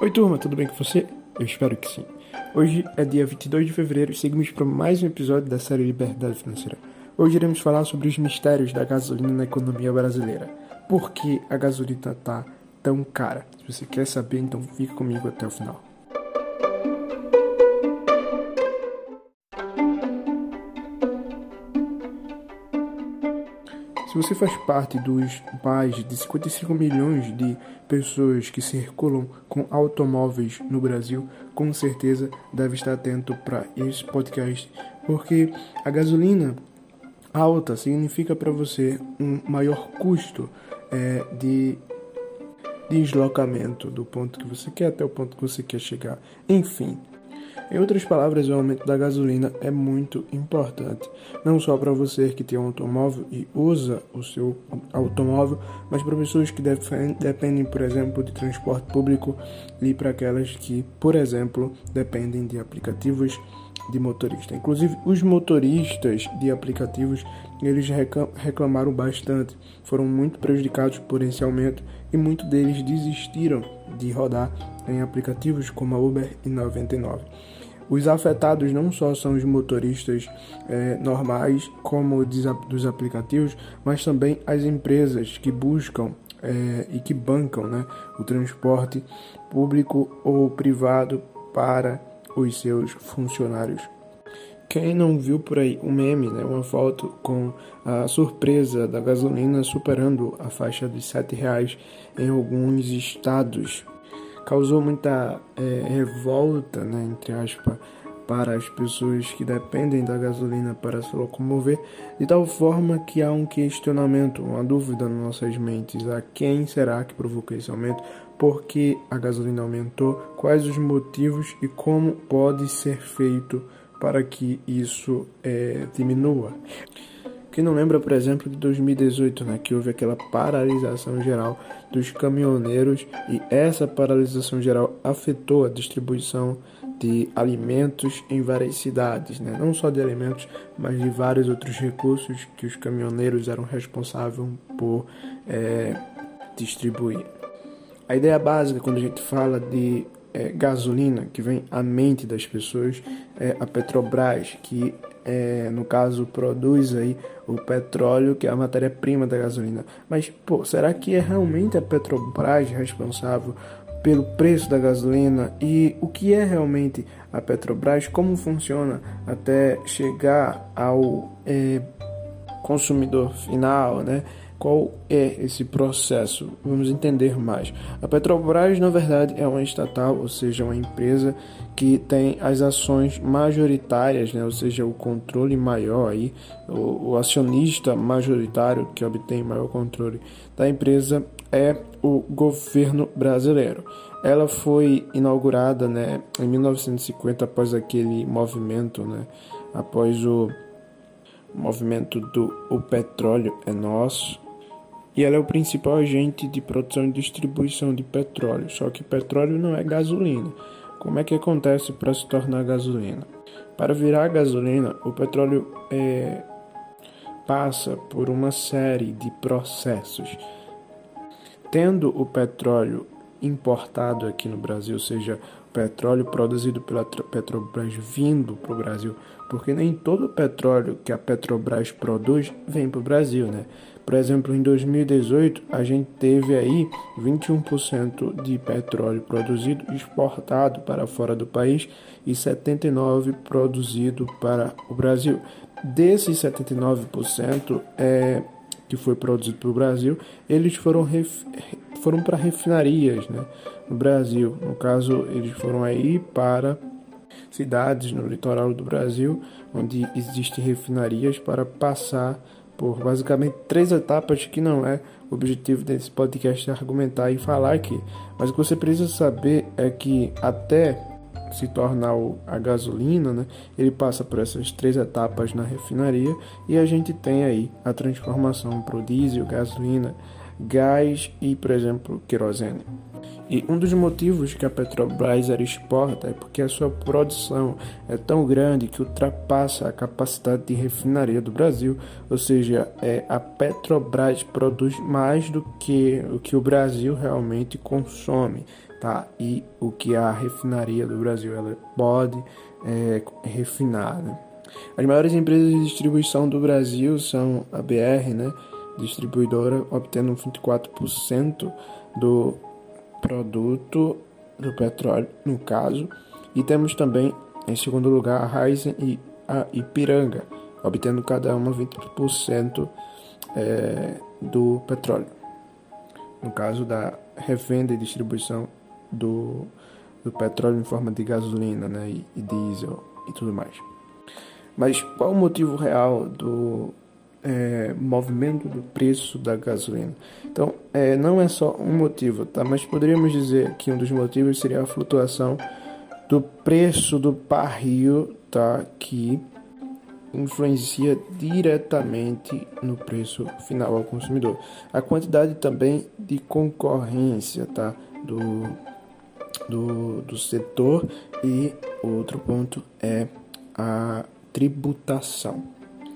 Oi turma, tudo bem com você? Eu espero que sim. Hoje é dia 22 de fevereiro e seguimos para mais um episódio da série Liberdade Financeira. Hoje iremos falar sobre os mistérios da gasolina na economia brasileira. Por que a gasolina está tão cara? Se você quer saber, então fica comigo até o final. Se você faz parte dos mais de 55 milhões de pessoas que circulam com automóveis no Brasil, com certeza deve estar atento para esse podcast, porque a gasolina alta significa para você um maior custo é, de deslocamento do ponto que você quer até o ponto que você quer chegar. Enfim, em outras palavras, o aumento da gasolina é muito importante, não só para você que tem um automóvel e usa o seu automóvel, mas para pessoas que dependem, por exemplo, de transporte público e para aquelas que, por exemplo, dependem de aplicativos de motorista. Inclusive, os motoristas de aplicativos eles reclamaram bastante, foram muito prejudicados por esse aumento e muitos deles desistiram de rodar em aplicativos como a Uber e 99. Os afetados não só são os motoristas é, normais, como dos aplicativos, mas também as empresas que buscam é, e que bancam né, o transporte público ou privado para os seus funcionários. Quem não viu por aí um meme, né, uma foto com a surpresa da gasolina superando a faixa de R$ reais em alguns estados causou muita é, revolta, né, entre aspas, para as pessoas que dependem da gasolina para se locomover, de tal forma que há um questionamento, uma dúvida nas nossas mentes: a quem será que provocou esse aumento? Por que a gasolina aumentou? Quais os motivos e como pode ser feito para que isso é, diminua? Quem não lembra, por exemplo, de 2018, né, que houve aquela paralisação geral dos caminhoneiros e essa paralisação geral afetou a distribuição de alimentos em várias cidades, né? não só de alimentos, mas de vários outros recursos que os caminhoneiros eram responsáveis por é, distribuir. A ideia básica quando a gente fala de é, gasolina que vem à mente das pessoas é a Petrobras, que é, no caso produz aí o petróleo, que é a matéria-prima da gasolina. Mas, pô, será que é realmente a Petrobras responsável pelo preço da gasolina e o que é realmente a Petrobras, como funciona até chegar ao é, consumidor final, né? Qual é esse processo? Vamos entender mais. A Petrobras, na verdade, é uma estatal, ou seja, uma empresa que tem as ações majoritárias, né? ou seja, o controle maior aí, o, o acionista majoritário que obtém maior controle da empresa é o governo brasileiro. Ela foi inaugurada né, em 1950 após aquele movimento, né, após o movimento do o petróleo é nosso, e ela é o principal agente de produção e distribuição de petróleo. Só que petróleo não é gasolina. Como é que acontece para se tornar gasolina? Para virar gasolina, o petróleo é, passa por uma série de processos. Tendo o petróleo importado aqui no Brasil, seja, petróleo produzido pela Petrobras vindo para o Brasil, porque nem todo o petróleo que a Petrobras produz vem para o Brasil, né? Por exemplo, em 2018, a gente teve aí 21% de petróleo produzido exportado para fora do país e 79% produzido para o Brasil. Desses 79% é, que foi produzido para o Brasil, eles foram, foram para refinarias né, no Brasil. No caso, eles foram aí para cidades no litoral do Brasil, onde existem refinarias para passar por basicamente três etapas que não é o objetivo desse podcast argumentar e falar aqui. Mas o que você precisa saber é que até se tornar a gasolina, né, ele passa por essas três etapas na refinaria e a gente tem aí a transformação para o diesel, gasolina, gás e, por exemplo, querosene. E um dos motivos que a Petrobras exporta é porque a sua produção é tão grande que ultrapassa a capacidade de refinaria do Brasil, ou seja, é, a Petrobras produz mais do que o que o Brasil realmente consome, tá? E o que a refinaria do Brasil ela pode é, refinar. Né? As maiores empresas de distribuição do Brasil são a BR, né? distribuidora, obtendo 24% do produto do petróleo, no caso, e temos também em segundo lugar a Raizen e a Ipiranga, obtendo cada uma 20% é, do petróleo. No caso da revenda e distribuição do, do petróleo em forma de gasolina né, e, e diesel e tudo mais. Mas qual o motivo real do é, movimento do preço da gasolina. Então, é, não é só um motivo, tá? Mas poderíamos dizer que um dos motivos seria a flutuação do preço do barril, tá? Que influencia diretamente no preço final ao consumidor. A quantidade também de concorrência, tá? Do, do, do setor e outro ponto é a tributação.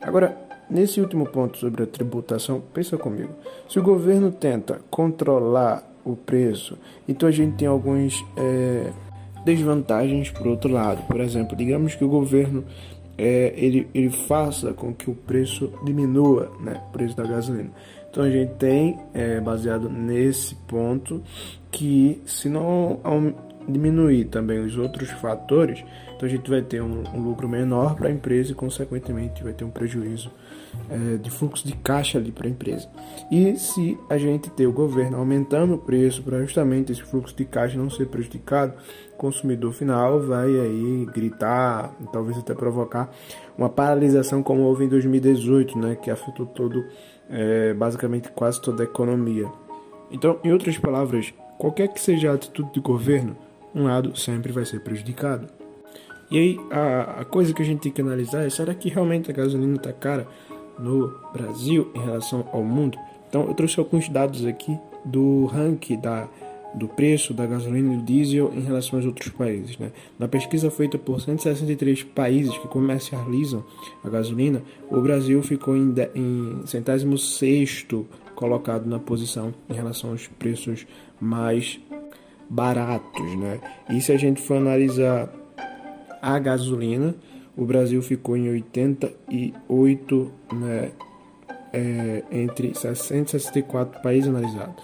Agora, Nesse último ponto sobre a tributação, pensa comigo. Se o governo tenta controlar o preço, então a gente tem algumas é, desvantagens por outro lado. Por exemplo, digamos que o governo é, ele, ele faça com que o preço diminua, né, o preço da gasolina. Então a gente tem, é, baseado nesse ponto, que se não diminuir também os outros fatores, então a gente vai ter um, um lucro menor para a empresa e, consequentemente, vai ter um prejuízo é, de fluxo de caixa ali para a empresa. E se a gente ter o governo aumentando o preço para justamente esse fluxo de caixa não ser prejudicado, o consumidor final vai aí gritar, talvez até provocar uma paralisação como houve em 2018, né, que afetou todo, é, basicamente quase toda a economia. Então, em outras palavras, qualquer que seja a atitude do governo, um lado sempre vai ser prejudicado. E aí, a, a coisa que a gente tem que analisar é: será que realmente a gasolina está cara no Brasil em relação ao mundo? Então, eu trouxe alguns dados aqui do ranking da, do preço da gasolina e do diesel em relação aos outros países. Né? Na pesquisa feita por 163 países que comercializam a gasolina, o Brasil ficou em, de, em centésimo sexto colocado na posição em relação aos preços mais baratos, né? E se a gente for analisar a gasolina, o Brasil ficou em 88, né, é, entre 664 países analisados.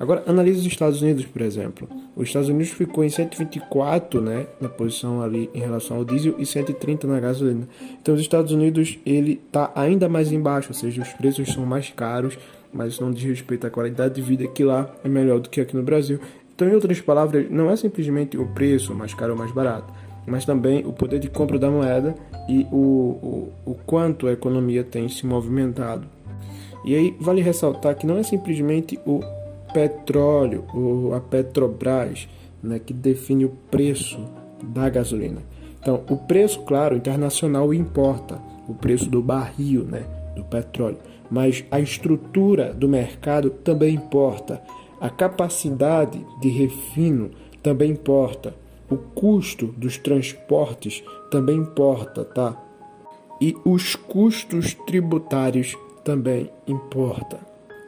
Agora, analise os Estados Unidos, por exemplo. Os Estados Unidos ficou em 124, né, na posição ali em relação ao diesel e 130 na gasolina. Então, os Estados Unidos ele está ainda mais embaixo, ou seja, os preços são mais caros, mas isso não diz respeito à qualidade de vida que lá é melhor do que aqui no Brasil. Então, em outras palavras, não é simplesmente o preço mais caro ou mais barato, mas também o poder de compra da moeda e o, o, o quanto a economia tem se movimentado. E aí vale ressaltar que não é simplesmente o petróleo ou a Petrobras né, que define o preço da gasolina. Então, o preço, claro, internacional importa, o preço do barril, né, do petróleo, mas a estrutura do mercado também importa. A capacidade de refino também importa. O custo dos transportes também importa, tá? E os custos tributários também importa.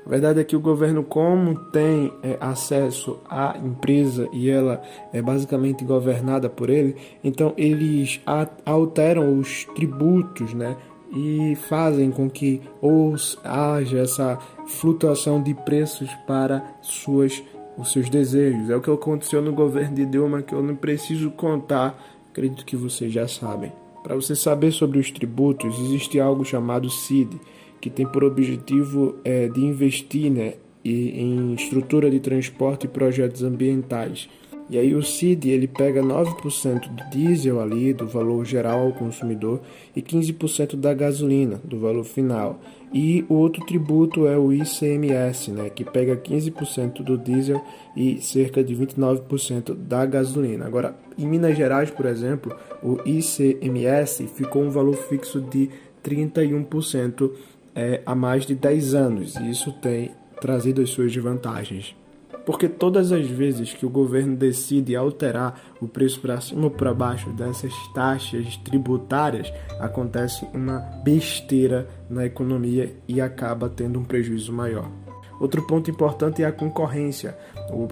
A verdade é que o governo, como tem é, acesso à empresa e ela é basicamente governada por ele, então eles alteram os tributos, né? e fazem com que ou haja essa flutuação de preços para suas, os seus desejos. É o que aconteceu no governo de Dilma que eu não preciso contar, acredito que vocês já sabem. Para você saber sobre os tributos, existe algo chamado CID, que tem por objetivo é, de investir né, em estrutura de transporte e projetos ambientais. E aí o CID ele pega 9% do diesel ali, do valor geral ao consumidor, e 15% da gasolina, do valor final. E o outro tributo é o ICMS, né, que pega 15% do diesel e cerca de 29% da gasolina. Agora, em Minas Gerais, por exemplo, o ICMS ficou um valor fixo de 31% é, há mais de 10 anos, e isso tem trazido as suas vantagens. Porque todas as vezes que o governo decide alterar o preço para cima ou para baixo dessas taxas tributárias, acontece uma besteira na economia e acaba tendo um prejuízo maior. Outro ponto importante é a concorrência.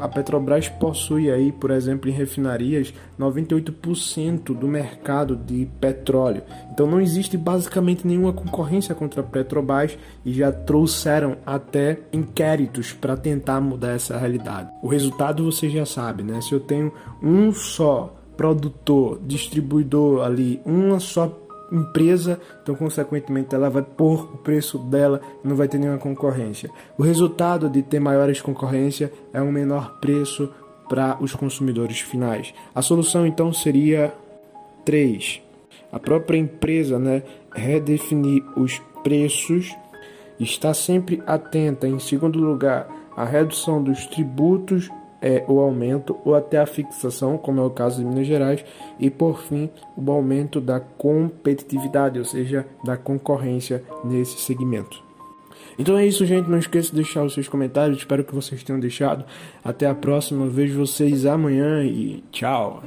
A Petrobras possui aí, por exemplo, em refinarias, 98% do mercado de petróleo. Então não existe basicamente nenhuma concorrência contra a Petrobras e já trouxeram até inquéritos para tentar mudar essa realidade. O resultado você já sabe, né? Se eu tenho um só produtor, distribuidor ali, uma só empresa, então consequentemente ela vai pôr o preço dela e não vai ter nenhuma concorrência. O resultado de ter maiores concorrência é um menor preço para os consumidores finais. A solução então seria 3. A própria empresa, né, redefinir os preços, está sempre atenta em segundo lugar a redução dos tributos é o aumento ou até a fixação, como é o caso de Minas Gerais, e por fim o aumento da competitividade, ou seja, da concorrência nesse segmento. Então é isso, gente. Não esqueça de deixar os seus comentários. Espero que vocês tenham deixado. Até a próxima. Vejo vocês amanhã e tchau.